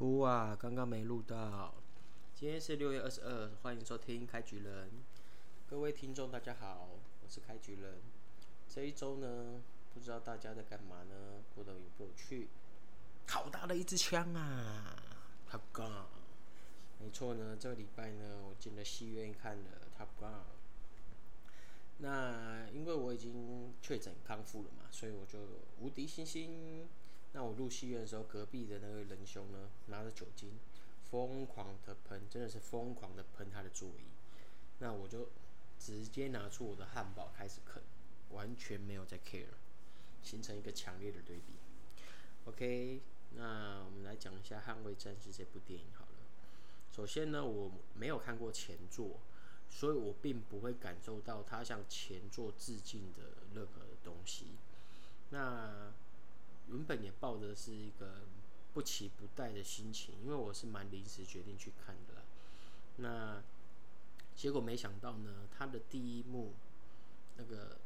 哭啊！刚刚没录到。今天是六月二十二，欢迎收听开局人。各位听众，大家好，我是开局人。这一周呢，不知道大家在干嘛呢？过得有没有趣？好大的一支枪啊！Top Gun。没错呢，这个礼拜呢，我进了戏院看了 Top Gun。那因为我已经确诊康复了嘛，所以我就无敌星星。那我入戏院的时候，隔壁的那位仁兄呢，拿着酒精，疯狂的喷，真的是疯狂的喷他的座椅。那我就直接拿出我的汉堡开始啃，完全没有在 care，形成一个强烈的对比。OK，那我们来讲一下《捍卫战士》这部电影好了。首先呢，我没有看过前作，所以我并不会感受到他向前作致敬的任何东西。那原本也抱着是一个不期不待的心情，因为我是蛮临时决定去看的啦。那结果没想到呢，他的第一幕那个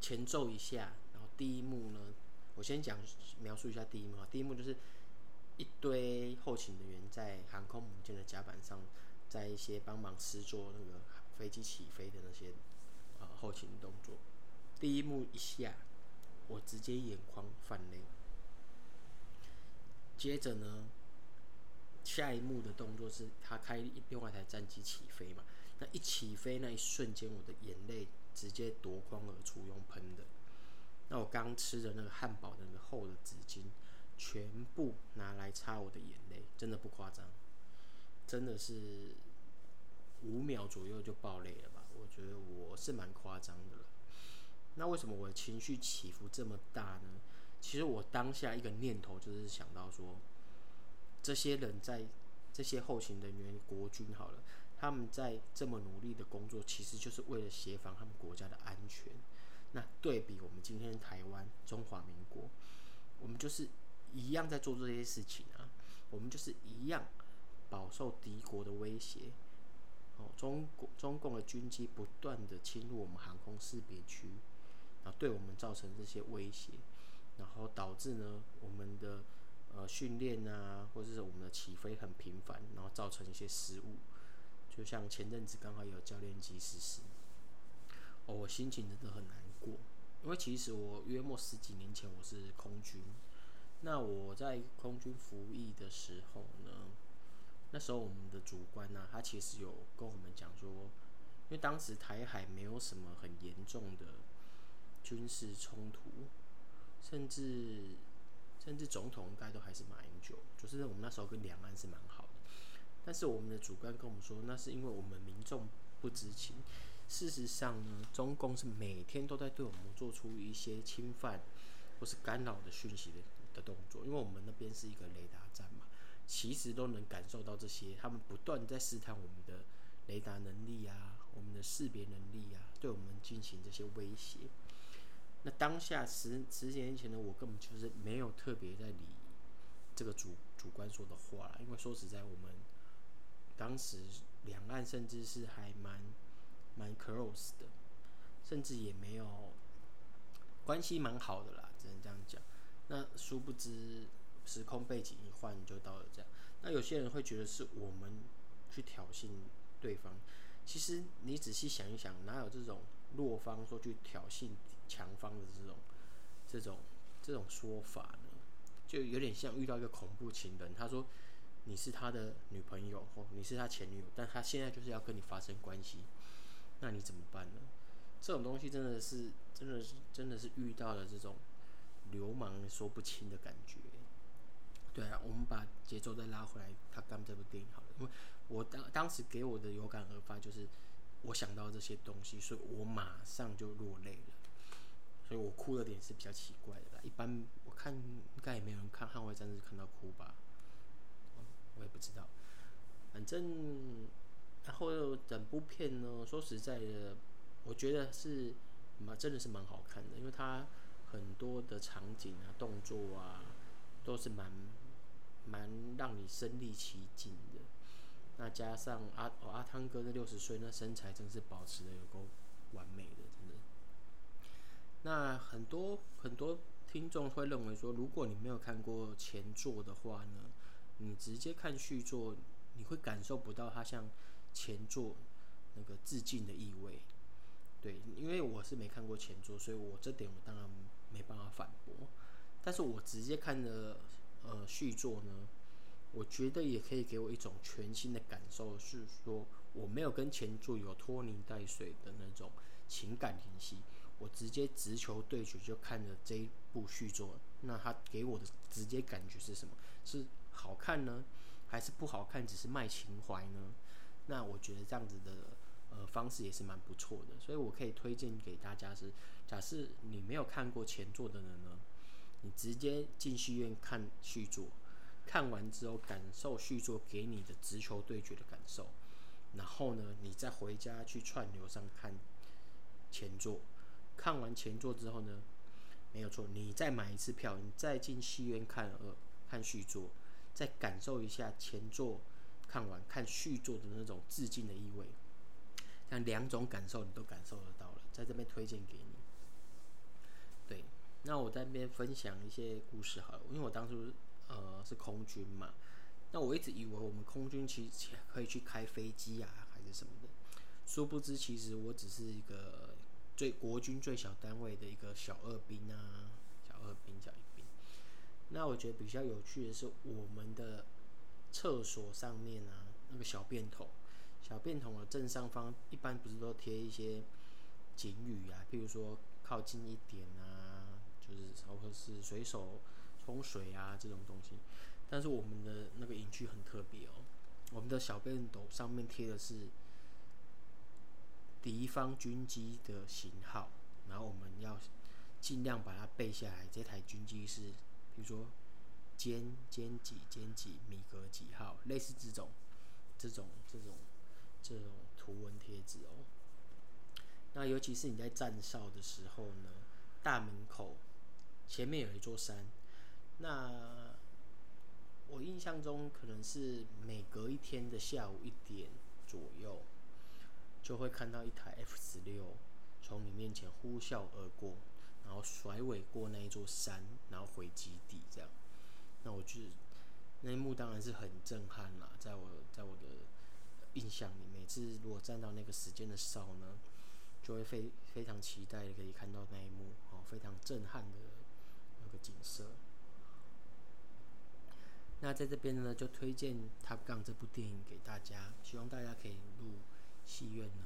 前奏一下，然后第一幕呢，我先讲描述一下第一幕啊。第一幕就是一堆后勤人员在航空母舰的甲板上，在一些帮忙施作那个飞机起飞的那些呃后勤动作。第一幕一下，我直接眼眶泛泪。接着呢，下一幕的动作是他开另外一台战机起飞嘛？那一起飞那一瞬间，我的眼泪直接夺眶而出，用喷的。那我刚吃的那个汉堡的那个厚的纸巾，全部拿来擦我的眼泪，真的不夸张，真的是五秒左右就爆泪了吧？我觉得我是蛮夸张的了。那为什么我的情绪起伏这么大呢？其实我当下一个念头就是想到说，这些人在这些后勤人员、国军好了，他们在这么努力的工作，其实就是为了协防他们国家的安全。那对比我们今天台湾中华民国，我们就是一样在做这些事情啊，我们就是一样饱受敌国的威胁。哦，中国中共的军机不断的侵入我们航空识别区，啊对我们造成这些威胁。然后导致呢，我们的呃训练啊，或者是我们的起飞很频繁，然后造成一些失误。就像前阵子刚好有教练机失事，哦，我心情真的很难过，因为其实我约莫十几年前我是空军，那我在空军服役的时候呢，那时候我们的主官呢、他其实有跟我们讲说，因为当时台海没有什么很严重的军事冲突。甚至，甚至总统应该都还是马英九，就是我们那时候跟两岸是蛮好的。但是我们的主官跟我们说，那是因为我们民众不知情。事实上呢，中共是每天都在对我们做出一些侵犯或是干扰的讯息的的动作。因为我们那边是一个雷达站嘛，其实都能感受到这些，他们不断在试探我们的雷达能力啊，我们的识别能力啊，对我们进行这些威胁。那当下十十几年前的我根本就是没有特别在理这个主主观说的话啦，因为说实在，我们当时两岸甚至是还蛮蛮 close 的，甚至也没有关系蛮好的啦，只能这样讲。那殊不知时空背景一换就到了这样。那有些人会觉得是我们去挑衅对方，其实你仔细想一想，哪有这种？弱方说去挑衅强方的这种、这种、这种说法呢，就有点像遇到一个恐怖情人。他说你是他的女朋友或你是他前女友，但他现在就是要跟你发生关系，那你怎么办呢？这种东西真的是、真的是、真的是遇到了这种流氓说不清的感觉。对啊，我们把节奏再拉回来，他干这部电影好了，因为我当当时给我的有感而发就是。我想到这些东西，所以我马上就落泪了。所以我哭的点是比较奇怪的啦。一般我看应该也没有人看《捍卫战士》看到哭吧？我也不知道。反正然后整部片呢，说实在的，我觉得是蛮真的是蛮好看的，因为它很多的场景啊、动作啊，都是蛮蛮让你身临其境的。那加上阿哦阿汤哥的六十岁，那身材真是保持的有够完美，的。那很多很多听众会认为说，如果你没有看过前作的话呢，你直接看续作，你会感受不到它像前作那个致敬的意味。对，因为我是没看过前作，所以我这点我当然没办法反驳。但是我直接看的呃续作呢，我觉得也可以给我一种全新的感受，是说我没有跟前作有拖泥带水的那种情感联系，我直接直球对决就看了这一部续作，那它给我的直接感觉是什么？是好看呢，还是不好看，只是卖情怀呢？那我觉得这样子的。呃，方式也是蛮不错的，所以我可以推荐给大家是：假设你没有看过前作的人呢，你直接进戏院看续作，看完之后感受续作给你的直球对决的感受，然后呢，你再回家去串流上看前作，看完前作之后呢，没有错，你再买一次票，你再进戏院看呃看续作，再感受一下前作看完看续作的那种致敬的意味。像两种感受你都感受得到了，在这边推荐给你。对，那我在那边分享一些故事好了，因为我当初呃是空军嘛，那我一直以为我们空军其实可以去开飞机啊，还是什么的，殊不知其实我只是一个最国军最小单位的一个小二兵啊，小二兵、小一兵。那我觉得比较有趣的是，我们的厕所上面啊，那个小便桶。小便桶的正上方一般不是都贴一些警语啊，譬如说靠近一点啊，就是或者是随手冲水啊这种东西。但是我们的那个营区很特别哦，我们的小便斗上面贴的是敌方军机的型号，然后我们要尽量把它背下来。这台军机是，比如说歼歼几歼几米格几号，类似这种这种这种。这种图文贴纸哦，那尤其是你在站哨的时候呢，大门口前面有一座山，那我印象中可能是每隔一天的下午一点左右，就会看到一台 F 十六从你面前呼啸而过，然后甩尾过那一座山，然后回基地这样。那我觉得那一幕当然是很震撼啦，在我在我的。印象里，每次如果站到那个时间的哨呢，就会非非常期待可以看到那一幕哦，非常震撼的那个景色。那在这边呢，就推荐《Top Gun》这部电影给大家，希望大家可以入戏院呢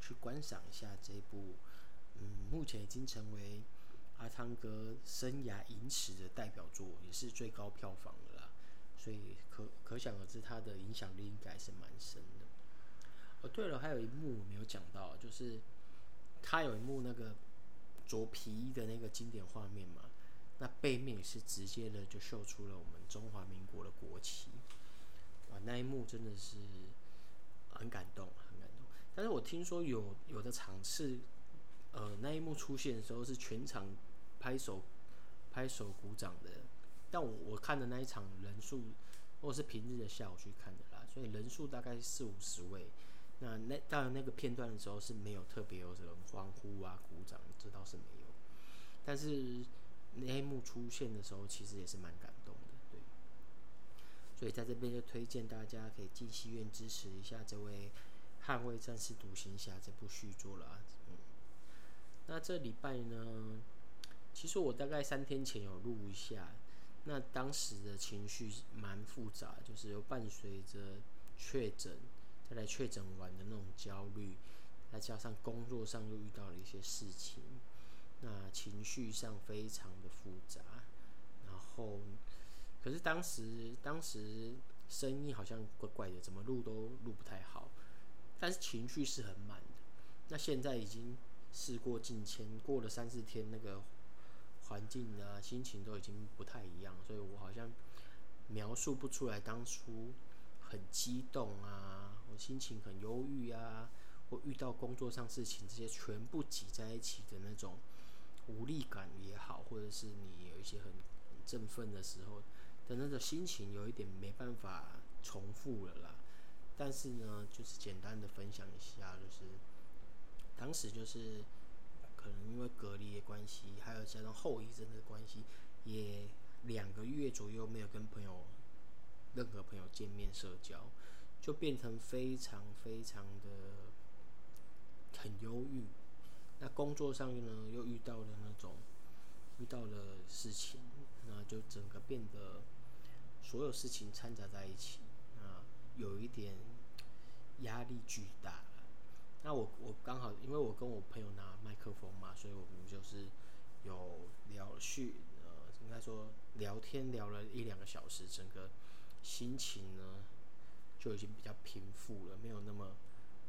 去观赏一下这部，嗯，目前已经成为阿汤哥生涯影史的代表作，也是最高票房的啦。所以可可想而知，它的影响力应该是蛮深的。哦，对了，还有一幕我没有讲到，就是他有一幕那个着皮衣的那个经典画面嘛，那背面也是直接的就秀出了我们中华民国的国旗。哇，那一幕真的是很感动，很感动。但是我听说有有的场次，呃，那一幕出现的时候是全场拍手拍手鼓掌的。但我我看的那一场人数，或是平日的下午去看的啦，所以人数大概四五十位。那那当然那个片段的时候是没有特别有人欢呼啊、鼓掌，这倒是没有。但是那一幕出现的时候，其实也是蛮感动的，对。所以在这边就推荐大家可以进戏院支持一下这位《捍卫战士独行侠》这部续作了啊。嗯。那这礼拜呢，其实我大概三天前有录一下。那当时的情绪蛮复杂，就是有伴随着确诊，再来确诊完的那种焦虑，再加上工作上又遇到了一些事情，那情绪上非常的复杂。然后，可是当时当时声音好像怪怪的，怎么录都录不太好，但是情绪是很满的。那现在已经事过境迁，过了三四天，那个。环境啊，心情都已经不太一样，所以我好像描述不出来当初很激动啊，我心情很忧郁啊，或遇到工作上事情这些全部挤在一起的那种无力感也好，或者是你有一些很很振奋的时候的那个心情，有一点没办法重复了啦。但是呢，就是简单的分享一下，就是当时就是。可能因为隔离的关系，还有加上后遗症的关系，也两个月左右没有跟朋友任何朋友见面社交，就变成非常非常的很忧郁。那工作上呢，又遇到了那种遇到了事情，那就整个变得所有事情掺杂在一起，有一点压力巨大。那我我刚好，因为我跟我朋友拿麦克风嘛，所以我们就是有聊叙，呃，应该说聊天聊了一两个小时，整个心情呢就已经比较平复了，没有那么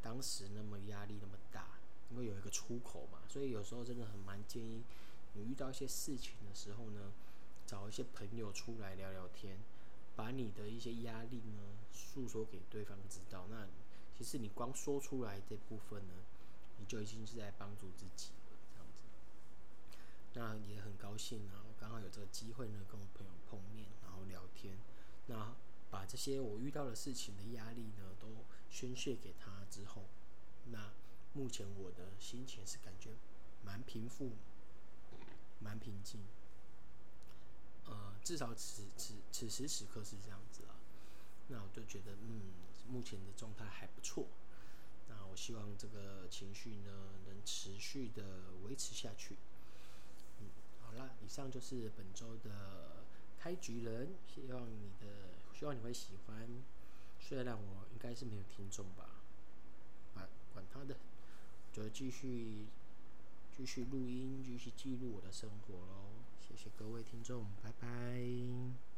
当时那么压力那么大。因为有一个出口嘛，所以有时候真的很蛮建议你遇到一些事情的时候呢，找一些朋友出来聊聊天，把你的一些压力呢诉说给对方知道。那其实你光说出来这部分呢，你就已经是在帮助自己了，这样子。那也很高兴啊，刚好有这个机会呢，跟我朋友碰面，然后聊天，那把这些我遇到的事情的压力呢，都宣泄给他之后，那。目前我的心情是感觉蛮平复，蛮平静，呃，至少此此此时此刻是这样子啊。那我就觉得，嗯，目前的状态还不错。那我希望这个情绪呢，能持续的维持下去。嗯，好啦，以上就是本周的开局人，希望你的，希望你会喜欢。虽然我应该是没有听众吧，管管他的。就继续继续录音，继续记录我的生活喽。谢谢各位听众，拜拜。